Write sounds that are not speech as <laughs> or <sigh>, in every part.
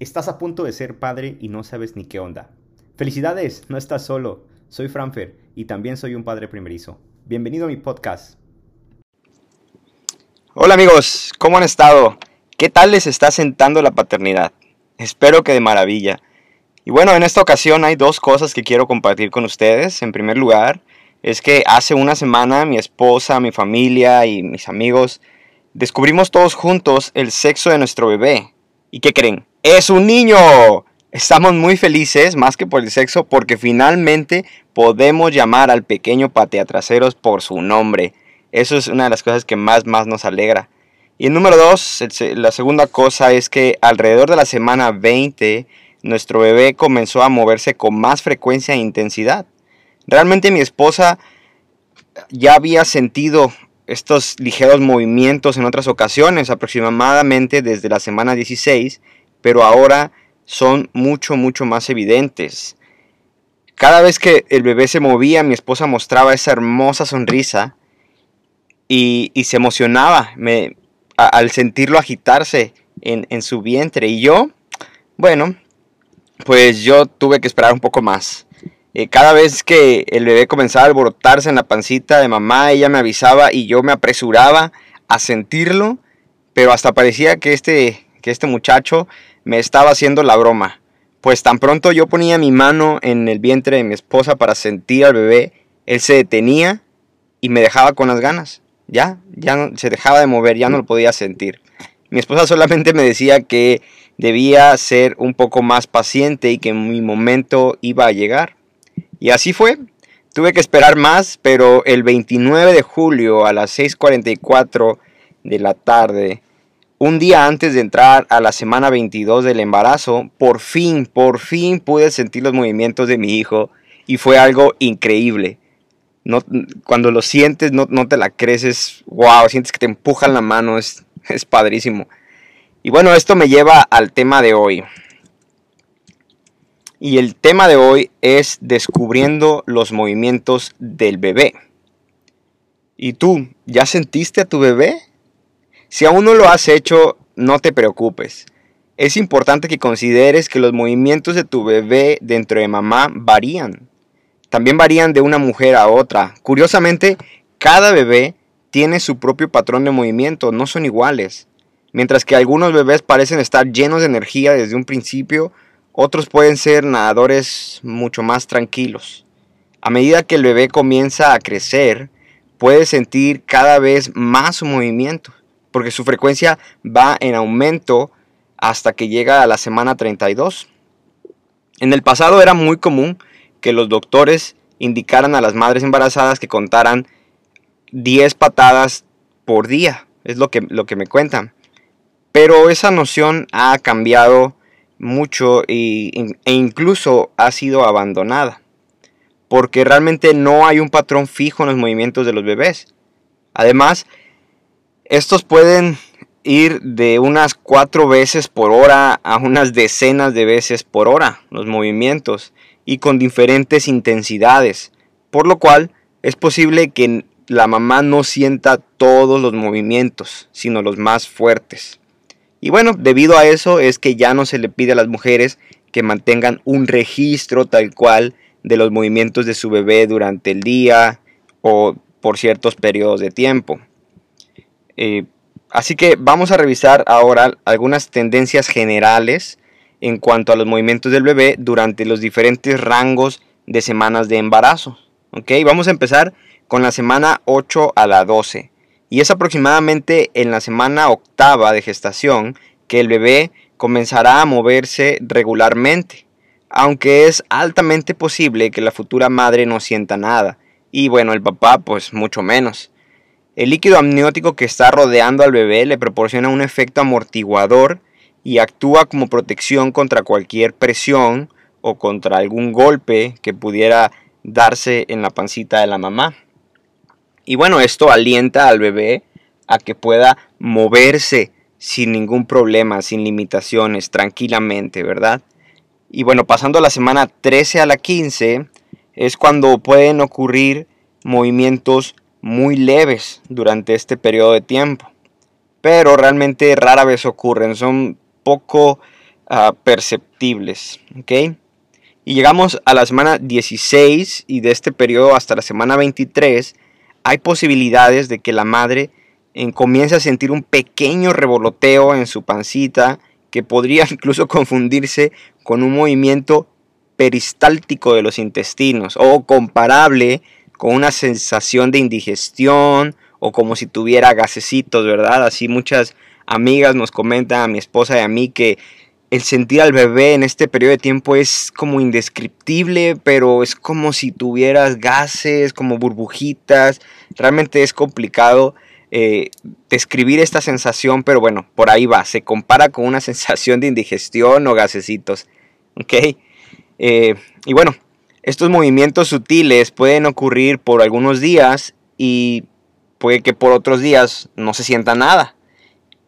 Estás a punto de ser padre y no sabes ni qué onda. Felicidades, no estás solo. Soy Franfer y también soy un padre primerizo. Bienvenido a mi podcast. Hola amigos, ¿cómo han estado? ¿Qué tal les está sentando la paternidad? Espero que de maravilla. Y bueno, en esta ocasión hay dos cosas que quiero compartir con ustedes. En primer lugar, es que hace una semana mi esposa, mi familia y mis amigos descubrimos todos juntos el sexo de nuestro bebé. ¿Y qué creen? es un niño. Estamos muy felices, más que por el sexo, porque finalmente podemos llamar al pequeño pateatraseros por su nombre. Eso es una de las cosas que más, más nos alegra. Y número dos, la segunda cosa es que alrededor de la semana 20, nuestro bebé comenzó a moverse con más frecuencia e intensidad. Realmente mi esposa ya había sentido estos ligeros movimientos en otras ocasiones, aproximadamente desde la semana 16, pero ahora son mucho, mucho más evidentes. Cada vez que el bebé se movía, mi esposa mostraba esa hermosa sonrisa y, se emocionaba me, al sentirlo agitarse en, su vientre. Y yo, bueno, pues yo tuve que esperar un poco más. Eh, cada vez que el bebé comenzaba a alborotarse en la pancita de mamá, ella me avisaba y yo me apresuraba a sentirlo, pero hasta parecía que este, que este muchacho me estaba haciendo la broma, pues tan pronto yo ponía mi mano en el vientre de mi esposa para sentir al bebé, él se detenía y me dejaba con las ganas. Ya, ya no, se dejaba de mover, ya no lo podía sentir. Mi esposa solamente me decía que debía ser un poco más paciente y que mi momento iba a llegar. Y así fue. Tuve que esperar más, pero el 29 de julio a las 6.44 de la tarde un día antes de entrar a la semana 22 del embarazo, por fin, por fin pude sentir los movimientos de mi hijo y fue algo increíble. No, cuando lo sientes, no, te la crees, wow, sientes que te empujan la mano, es, es padrísimo. Y bueno, esto me lleva al tema de hoy. Y el tema de hoy es descubriendo los movimientos del bebé. ¿Y tú, ya sentiste a tu bebé? Si aún no lo has hecho, no te preocupes. Es importante que consideres que los movimientos de tu bebé dentro de mamá varían. También varían de una mujer a otra. Curiosamente, cada bebé tiene su propio patrón de movimiento, no son iguales. Mientras que algunos bebés parecen estar llenos de energía desde un principio, otros pueden ser nadadores mucho más tranquilos. A medida que el bebé comienza a crecer, puede sentir cada vez más su movimiento porque su frecuencia va en aumento hasta que llega a la semana 32. En el pasado era muy común que los doctores indicaran a las madres embarazadas que contaran 10 patadas por día, es lo que, lo que me cuentan. Pero esa noción ha cambiado mucho e incluso ha sido abandonada, porque realmente no hay un patrón fijo en los movimientos de los bebés. Además, estos pueden ir de unas cuatro veces por hora a unas decenas de veces por hora los movimientos y con diferentes intensidades, por lo cual es posible que la mamá no sienta todos los movimientos, sino los más fuertes. Y bueno, debido a eso es que ya no se le pide a las mujeres que mantengan un registro tal cual de los movimientos de su bebé durante el día o por ciertos periodos de tiempo. Eh, así que vamos a revisar ahora algunas tendencias generales en cuanto a los movimientos del bebé durante los diferentes rangos de semanas de embarazo. Vamos a empezar con la semana 8 a la 12. Y es aproximadamente en la semana octava de gestación que el bebé comenzará a moverse regularmente, aunque es altamente posible que la futura madre no sienta nada, y bueno, el papá pues mucho menos. El líquido amniótico que está rodeando al bebé le proporciona un efecto amortiguador y actúa como protección contra cualquier presión o contra algún golpe que pudiera darse en la pancita de la mamá. Y bueno, esto alienta al bebé a que pueda moverse sin ningún problema, sin limitaciones, tranquilamente, ¿verdad? Y bueno, pasando la semana 13 a la 15 es cuando pueden ocurrir movimientos muy leves durante este periodo de tiempo. Pero realmente rara vez ocurren, son poco ah, perceptibles. ¿ok? Y llegamos a la semana 16 y de este periodo hasta la semana 23 hay posibilidades de que la madre eh, comience a sentir un pequeño revoloteo en su pancita que podría <laughs> incluso confundirse con un movimiento peristáltico de los intestinos o comparable con una sensación de indigestión o como si tuviera gasecitos, ¿verdad? Así muchas amigas nos comentan a mi esposa y a mí que el sentir al bebé en este periodo de tiempo es como indescriptible, pero es como si tuvieras gases, como burbujitas. Realmente es complicado eh, describir esta sensación, pero bueno, por ahí va. Se compara con una <laughs> sensación de indigestión o gasecitos. ¿Ok? Eh, y bueno, estos movimientos sutiles pueden ocurrir por algunos días y puede que por otros días no se sienta nada.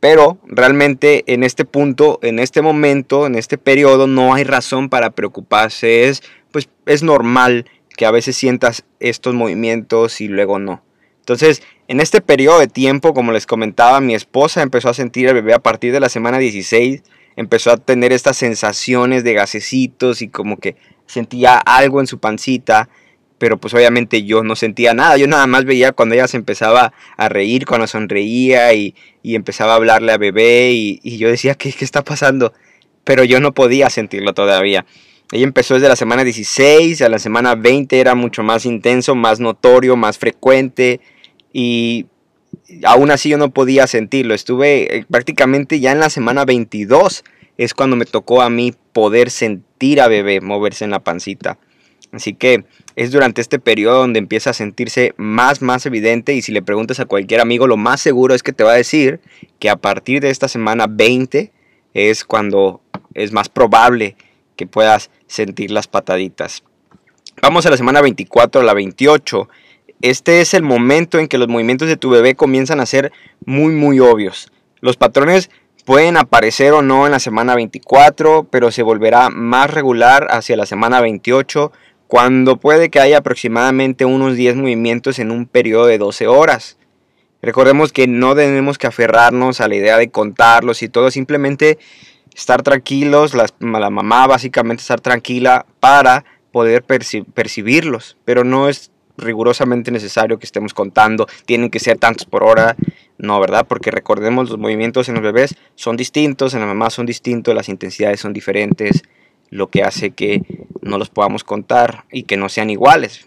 Pero realmente en este punto, en este momento, en este periodo, no hay razón para preocuparse. Es, pues, es normal que a veces sientas estos movimientos y luego no. Entonces, en este periodo de tiempo, como les comentaba, mi esposa empezó a sentir al bebé a partir de la semana 16, empezó a tener estas sensaciones de gasecitos y como que sentía algo en su pancita pero pues obviamente yo no sentía nada, yo nada más veía cuando ella se empezaba a reír, cuando sonreía y, empezaba a hablarle a bebé y, yo decía, ¿qué, ¿qué está pasando? Pero yo no podía sentirlo todavía. Ella empezó desde la semana 16, a la semana 20 era mucho más intenso, más notorio, más frecuente y aún así yo no podía sentirlo. Estuve eh, prácticamente ya en la semana 22 es cuando me tocó a mí poder sentir a bebé moverse en la pancita. Así que es durante este periodo donde empieza a sentirse más, más evidente y si le preguntas a cualquier amigo, lo más seguro es que te va a decir que a partir de esta semana 20 es cuando es más probable que puedas sentir las pataditas. Vamos a la semana 24 a la 28. Este es el momento en que los movimientos de tu bebé comienzan a ser muy, muy obvios. Los patrones pueden aparecer o no en la semana 24, pero se volverá más regular hacia la semana 28 cuando puede que haya aproximadamente unos 10 movimientos en un periodo de 12 horas. Recordemos que no tenemos que aferrarnos a la idea de contarlos y todo, simplemente estar tranquilos, la, mamá básicamente estar tranquila para poder percibirlos, pero no es rigurosamente necesario que estemos contando, tienen que ser tantos por hora, no, ¿verdad? Porque recordemos los movimientos en los bebés son distintos, en la mamá son distintos, las intensidades son diferentes, lo que hace que no los podamos contar y que no sean iguales.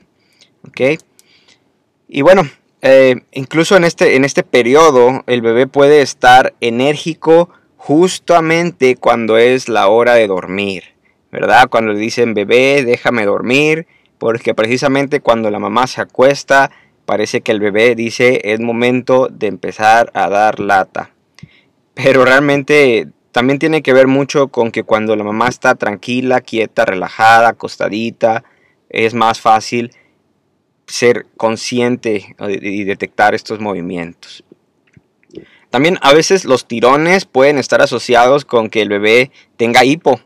Y bueno, eh, incluso en este, en este periodo el bebé puede estar enérgico justamente cuando es la hora de dormir, ¿verdad? Cuando le dicen bebé, déjame dormir, porque precisamente cuando la mamá se acuesta, parece que el bebé dice es momento de empezar a dar lata. Pero realmente también tiene que ver mucho con que cuando la mamá está tranquila, quieta, relajada, acostadita, es más fácil ser consciente y detectar estos movimientos. También a veces los tirones pueden estar asociados con que el bebé tenga hipo,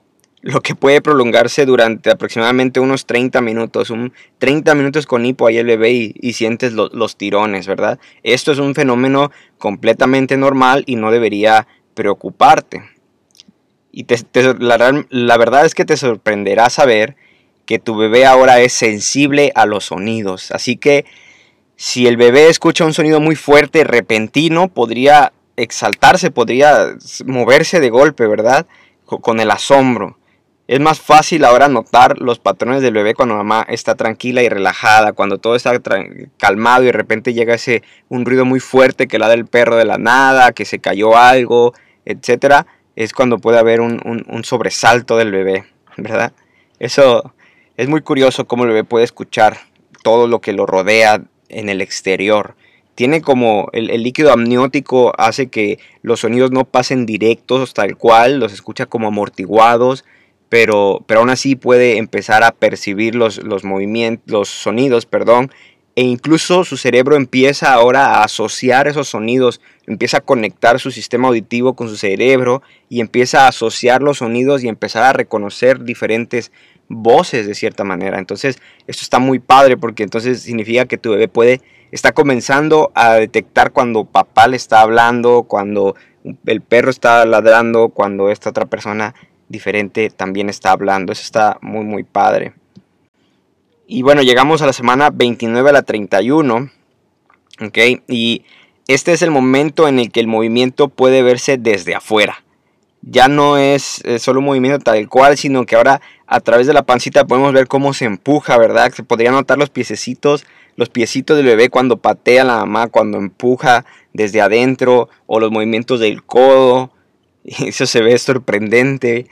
lo que puede prolongarse durante aproximadamente unos 30 minutos. Un 30 minutos con hipo ahí el bebé y, sientes los tirones, ¿verdad? Esto es un fenómeno completamente normal y no debería preocuparte. Y la, verdad es que te sorprenderá saber que tu bebé ahora es sensible a los sonidos. Así que si el bebé escucha un sonido muy fuerte, repentino, podría exaltarse, podría moverse de golpe, ¿verdad? Con el asombro. Es más fácil ahora notar los patrones del bebé cuando mamá está tranquila y relajada, cuando todo está calmado y de repente llega ese un ruido muy fuerte que la del perro de la nada, que se cayó algo, etcétera es cuando puede haber un, sobresalto del bebé, ¿verdad? Eso es muy curioso cómo el bebé puede escuchar todo lo que lo rodea en el exterior. Tiene como el, líquido amniótico hace que los sonidos no pasen directos tal cual, los escucha como amortiguados, pero, pero aún así puede empezar a percibir los, los movimientos, los sonidos, perdón, e incluso su cerebro empieza ahora a asociar esos sonidos, empieza a conectar su sistema auditivo con su cerebro y empieza a asociar los sonidos y empezar a reconocer diferentes voces de cierta manera. Entonces, esto está muy padre porque entonces significa que tu bebé puede está comenzando a detectar cuando papá le está hablando, cuando el perro está ladrando, cuando esta otra persona diferente también está hablando. Eso está muy, muy padre. Y bueno, llegamos a la semana 29 a la 31. ¿Ok? Y este es el momento en el que el movimiento puede verse desde afuera. Ya no es solo un movimiento tal cual, sino que ahora a través de la pancita podemos ver cómo se empuja, ¿verdad? Se podría notar los piececitos, los piecitos del bebé cuando patea la mamá, cuando empuja desde adentro, o los movimientos del codo. <laughs> Eso se ve sorprendente.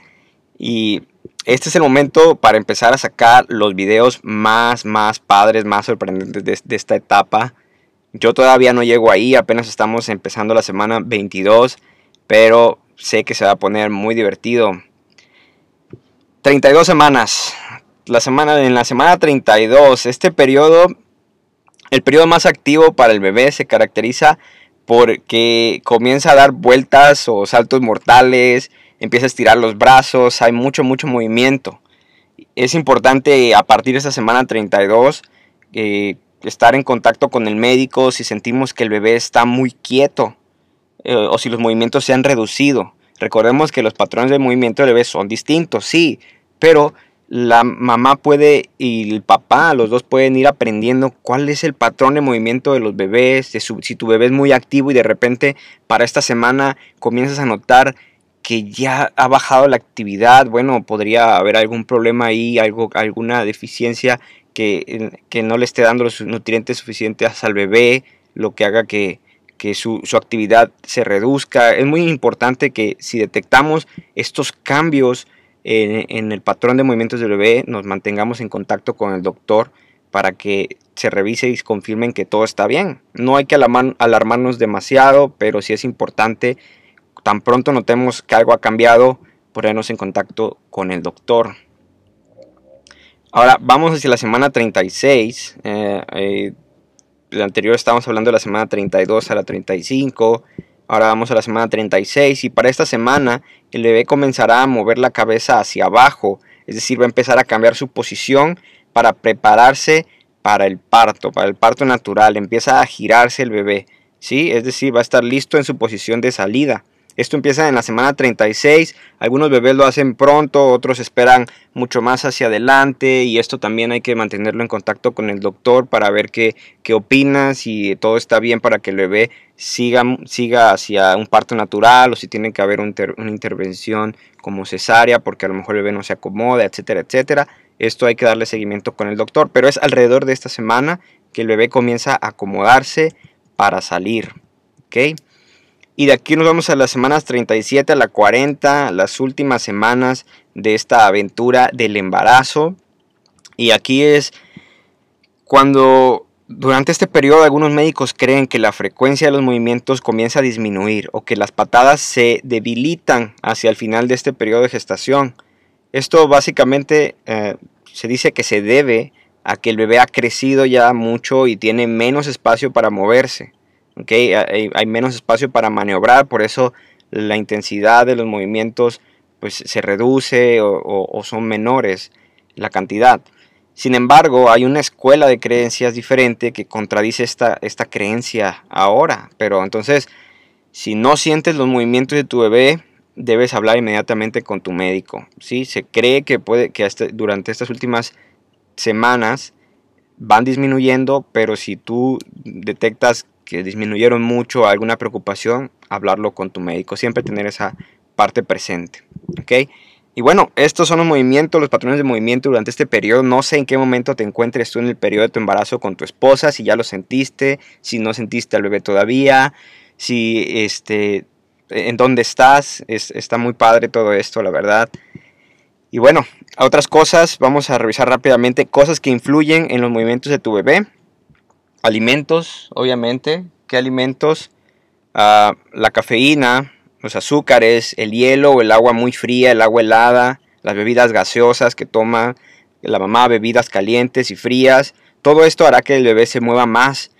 Y este es el momento para empezar a sacar los videos más, más padres, más sorprendentes de, esta etapa. Yo todavía no llego ahí, apenas estamos empezando la semana 22, pero sé que se va a poner muy divertido. 32 semanas. La semana, en la semana 32, este periodo, el periodo más activo para el bebé se caracteriza porque comienza a dar vueltas o saltos mortales, empieza a estirar los brazos, hay mucho, mucho movimiento. Es importante a partir de esta semana 32 eh, estar en contacto con el médico si sentimos que el bebé está muy quieto eh, o si los movimientos se han reducido. Recordemos que los patrones de movimiento del bebé son distintos, sí, pero la mamá puede y el papá, los dos pueden ir aprendiendo cuál es el patrón de movimiento de los bebés, si tu bebé es muy activo y de repente para esta semana comienzas a notar que ya ha bajado la actividad, bueno, podría haber algún problema ahí, algo, alguna deficiencia que, no le esté dando los nutrientes suficientes al bebé, lo que haga que, su, actividad se reduzca. Es muy importante que si detectamos estos cambios en, en, el patrón de movimientos del bebé, nos mantengamos en contacto con el doctor para que se revise y confirmen que todo está bien. No hay que alarmarnos demasiado, pero sí es importante tan pronto notemos que algo ha cambiado, ponernos en contacto con el doctor. Ahora vamos hacia la semana 36. Eh, eh, el anterior estábamos hablando de la semana 32 a la 35. Ahora vamos a la semana 36 y para esta semana el bebé comenzará a mover la cabeza hacia abajo, es decir, va a empezar a cambiar su posición para prepararse para el parto, para el parto natural. Empieza a girarse el bebé, ¿sí? Es decir, va a estar listo en su posición de salida. Esto empieza en la semana 36, algunos bebés lo hacen pronto, otros esperan mucho más hacia adelante y esto también hay que mantenerlo en contacto con el doctor para ver qué, qué opina, si todo está bien para que el bebé siga, siga hacia un parto natural o si tiene que haber una intervención como cesárea porque a lo mejor el bebé no se acomoda, etcétera, etcétera. Esto hay que darle seguimiento con el doctor, pero es alrededor de esta semana que el bebé comienza a acomodarse para salir. ¿ok?, y de aquí nos vamos a las semanas 37 a la 40, las últimas semanas de esta aventura del embarazo. Y aquí es cuando durante este periodo algunos médicos creen que la frecuencia de los movimientos comienza a disminuir o que las patadas se debilitan hacia el final de este periodo de gestación. Esto básicamente eh, se dice que se debe a que el bebé ha crecido ya mucho y tiene menos espacio para moverse. Hay, menos espacio para maniobrar, por eso la intensidad de los movimientos pues, se reduce o, son menores la cantidad. Sin embargo, hay una escuela de creencias diferente que contradice esta, esta creencia ahora. Pero entonces, si no sientes los movimientos de tu bebé, debes hablar inmediatamente con tu médico. ¿sí? Se cree que, puede, que durante estas últimas semanas van disminuyendo, pero si tú detectas que disminuyeron mucho alguna preocupación, hablarlo con tu médico, siempre tener esa parte presente. ¿ok? Y bueno, estos son los movimientos, los patrones de movimiento durante este periodo. No sé en qué momento te encuentres tú en el periodo de tu embarazo con tu esposa, si ya lo sentiste, si no sentiste al bebé todavía, si este, en dónde estás. está muy padre todo esto, la verdad. Y bueno, otras cosas, vamos a revisar rápidamente cosas que influyen en los movimientos de tu bebé alimentos, obviamente. ¿Qué alimentos? Ah, la cafeína, los azúcares, el hielo el agua muy fría, el agua helada, las bebidas gaseosas que toma la mamá, bebidas calientes y frías. Todo esto hará que el bebé se mueva más,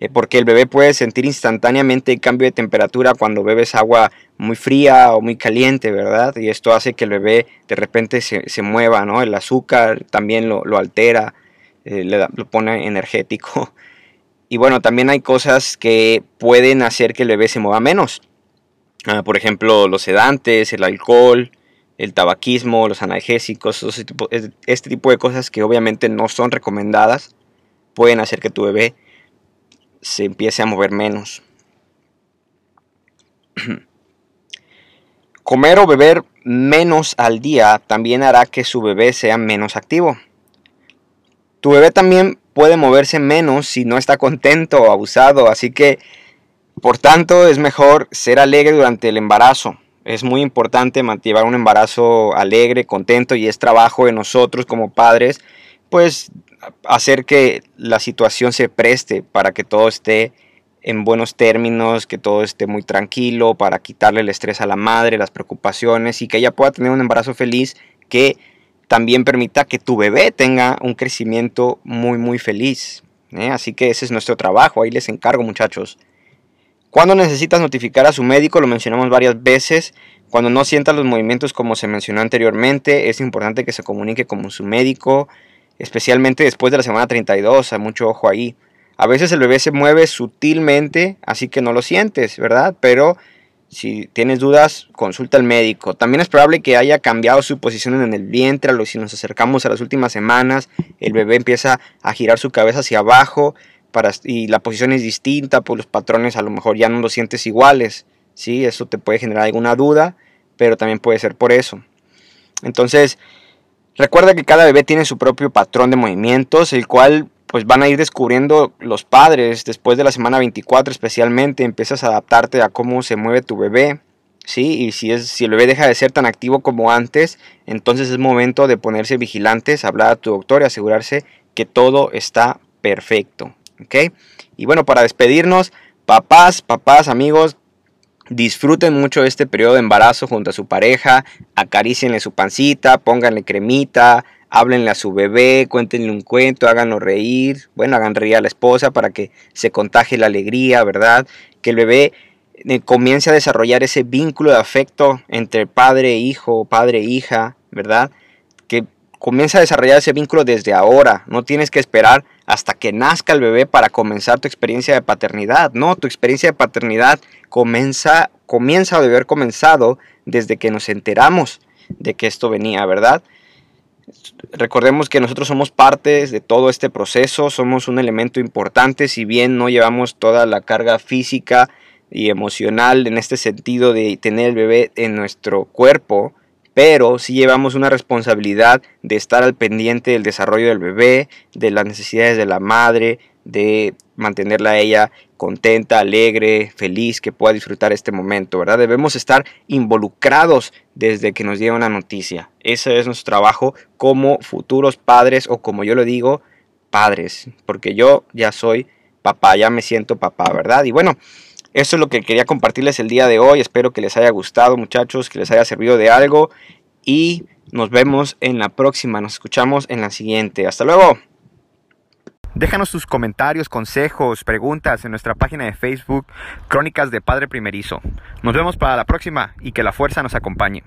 eh, porque el bebé puede sentir instantáneamente el cambio de temperatura cuando bebes agua muy fría o muy caliente, ¿verdad? Y esto hace que el bebé de repente se, mueva, ¿no? El azúcar también lo, altera, eh, le lo pone energético. Y bueno, también hay cosas que pueden hacer que el bebé se mueva menos. Ah, por ejemplo, los sedantes, el alcohol, el tabaquismo, los analgésicos, este tipo de cosas que obviamente no son recomendadas, pueden hacer que tu bebé se empiece a mover menos. <clears throat> Comer o beber menos al día también hará que su bebé sea menos activo. Tu bebé también puede moverse menos si no está contento o abusado, así que por tanto es mejor ser alegre durante el embarazo. Es muy importante mantener un embarazo alegre, contento y es trabajo de nosotros como padres, pues hacer que la situación se preste para que todo esté en buenos términos, que todo esté muy tranquilo, para quitarle el estrés a la madre, las preocupaciones y que ella pueda tener un embarazo feliz que también permita que tu bebé tenga un crecimiento muy muy feliz. ¿eh? Así que ese es nuestro trabajo, ahí les encargo muchachos. Cuando necesitas notificar a su médico, lo mencionamos varias veces, cuando no sienta los movimientos como se mencionó anteriormente, es importante que se comunique con su médico, especialmente después de la semana 32, hay mucho ojo ahí. A veces el bebé se mueve sutilmente, así que no lo sientes, ¿verdad? Pero si tienes dudas, consulta al médico. También es probable que haya cambiado su posición en el vientre. Si nos acercamos a las últimas semanas, el bebé empieza a girar su cabeza hacia abajo para, y la posición es distinta, pues los patrones a lo mejor ya no los sientes iguales. ¿sí? Eso te puede generar alguna duda, pero también puede ser por eso. Entonces, recuerda que cada bebé tiene su propio patrón de movimientos, el cual pues van a ir descubriendo los padres después de la semana 24 especialmente, empiezas a adaptarte a cómo se mueve tu bebé, ¿sí? Y si, es, si el bebé deja de ser tan activo como antes, entonces es momento de ponerse vigilantes, hablar a tu doctor y asegurarse que todo está perfecto, ¿ok? Y bueno, para despedirnos, papás, papás, amigos, disfruten mucho este periodo de embarazo junto a su pareja, acaricienle su pancita, pónganle cremita, háblenle a su bebé, cuéntenle un cuento, háganlo reír, bueno, hagan reír a la esposa para que se contagie la alegría, ¿verdad? Que el bebé eh, comience a desarrollar ese vínculo de afecto entre padre e hijo, padre e hija, ¿verdad? Que comience a desarrollar ese vínculo desde ahora, no tienes que esperar hasta que nazca el bebé para comenzar tu experiencia de paternidad, no, tu experiencia de paternidad comienza, comienza a haber comenzado desde que nos enteramos de que esto venía, ¿verdad? Recordemos que nosotros somos partes de todo este proceso, somos un elemento importante, si bien no llevamos toda la carga física y emocional en este sentido de tener el bebé en nuestro cuerpo, pero sí llevamos una responsabilidad de estar al pendiente del desarrollo del bebé, de las necesidades de la madre, de mantenerla a ella contenta, alegre, feliz, que pueda disfrutar este momento, ¿verdad? Debemos estar involucrados desde que nos llega una noticia. Ese es nuestro trabajo como futuros padres o como yo lo digo, padres, porque yo ya soy papá, ya me siento papá, ¿verdad? Y bueno, eso es lo que quería compartirles el día de hoy. Espero que les haya gustado, muchachos, que les haya servido de algo y nos vemos en la próxima, nos escuchamos en la siguiente. Hasta luego. Déjanos tus comentarios, consejos, preguntas en nuestra página de Facebook Crónicas de Padre Primerizo. Nos vemos para la próxima y que la fuerza nos acompañe.